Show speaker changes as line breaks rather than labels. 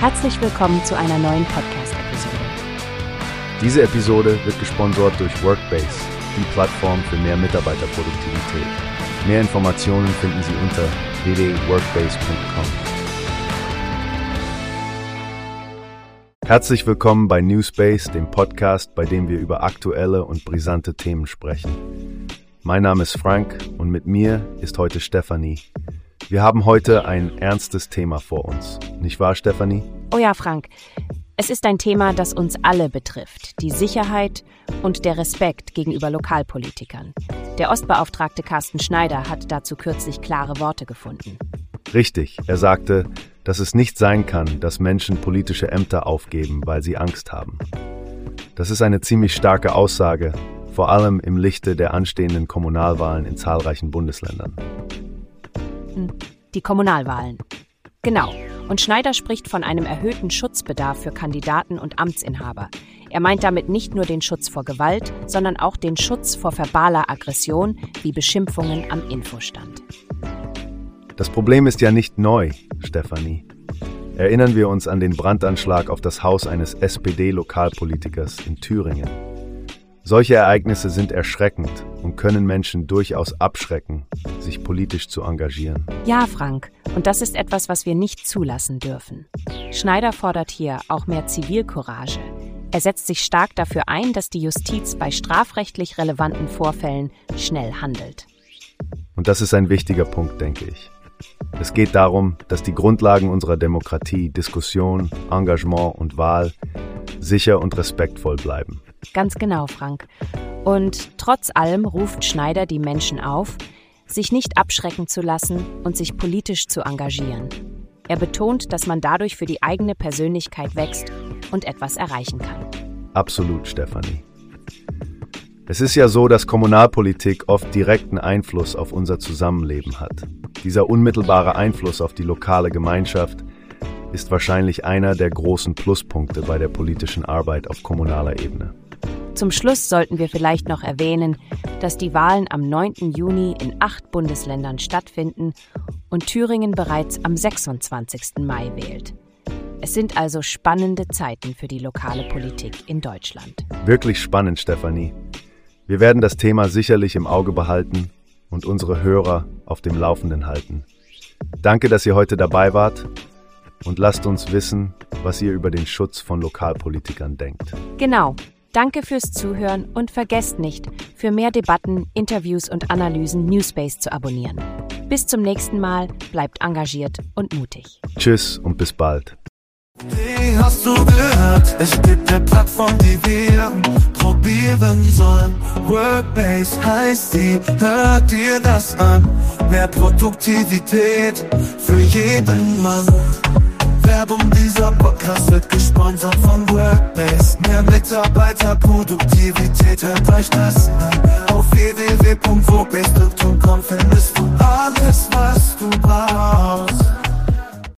Herzlich willkommen zu einer neuen Podcast-Episode.
Diese Episode wird gesponsert durch Workbase, die Plattform für mehr Mitarbeiterproduktivität. Mehr Informationen finden Sie unter www.workbase.com. Herzlich willkommen bei Newspace, dem Podcast, bei dem wir über aktuelle und brisante Themen sprechen. Mein Name ist Frank und mit mir ist heute Stefanie. Wir haben heute ein ernstes Thema vor uns. Nicht wahr, Stefanie?
Oh ja, Frank. Es ist ein Thema, das uns alle betrifft. Die Sicherheit und der Respekt gegenüber Lokalpolitikern. Der Ostbeauftragte Carsten Schneider hat dazu kürzlich klare Worte gefunden.
Richtig. Er sagte, dass es nicht sein kann, dass Menschen politische Ämter aufgeben, weil sie Angst haben. Das ist eine ziemlich starke Aussage, vor allem im Lichte der anstehenden Kommunalwahlen in zahlreichen Bundesländern.
Die Kommunalwahlen. Genau. Und Schneider spricht von einem erhöhten Schutzbedarf für Kandidaten und Amtsinhaber. Er meint damit nicht nur den Schutz vor Gewalt, sondern auch den Schutz vor verbaler Aggression wie Beschimpfungen am Infostand.
Das Problem ist ja nicht neu, Stefanie. Erinnern wir uns an den Brandanschlag auf das Haus eines SPD-Lokalpolitikers in Thüringen. Solche Ereignisse sind erschreckend und können Menschen durchaus abschrecken, sich politisch zu engagieren.
Ja, Frank, und das ist etwas, was wir nicht zulassen dürfen. Schneider fordert hier auch mehr Zivilcourage. Er setzt sich stark dafür ein, dass die Justiz bei strafrechtlich relevanten Vorfällen schnell handelt.
Und das ist ein wichtiger Punkt, denke ich. Es geht darum, dass die Grundlagen unserer Demokratie, Diskussion, Engagement und Wahl sicher und respektvoll bleiben.
Ganz genau, Frank. Und trotz allem ruft Schneider die Menschen auf, sich nicht abschrecken zu lassen und sich politisch zu engagieren. Er betont, dass man dadurch für die eigene Persönlichkeit wächst und etwas erreichen kann.
Absolut, Stefanie. Es ist ja so, dass Kommunalpolitik oft direkten Einfluss auf unser Zusammenleben hat. Dieser unmittelbare Einfluss auf die lokale Gemeinschaft ist wahrscheinlich einer der großen Pluspunkte bei der politischen Arbeit auf kommunaler Ebene.
Zum Schluss sollten wir vielleicht noch erwähnen, dass die Wahlen am 9. Juni in acht Bundesländern stattfinden und Thüringen bereits am 26. Mai wählt. Es sind also spannende Zeiten für die lokale Politik in Deutschland.
Wirklich spannend, Stefanie. Wir werden das Thema sicherlich im Auge behalten und unsere Hörer auf dem Laufenden halten. Danke, dass ihr heute dabei wart und lasst uns wissen, was ihr über den Schutz von Lokalpolitikern denkt.
Genau. Danke fürs Zuhören und vergesst nicht, für mehr Debatten, Interviews und Analysen Newspace zu abonnieren. Bis zum nächsten Mal, bleibt engagiert und mutig.
Tschüss und bis bald.
Wie hast du gehört? Es gibt eine Plattform, die wir probieren sollen. Workbase heißt die, hört dir das an. Mehr Produktivität für jeden Mann. Werbung, dieser Podcast wird gesponsert von Workbase. Mehr Mitarbeiterproduktivität, euch das an. Auf www.workbase.com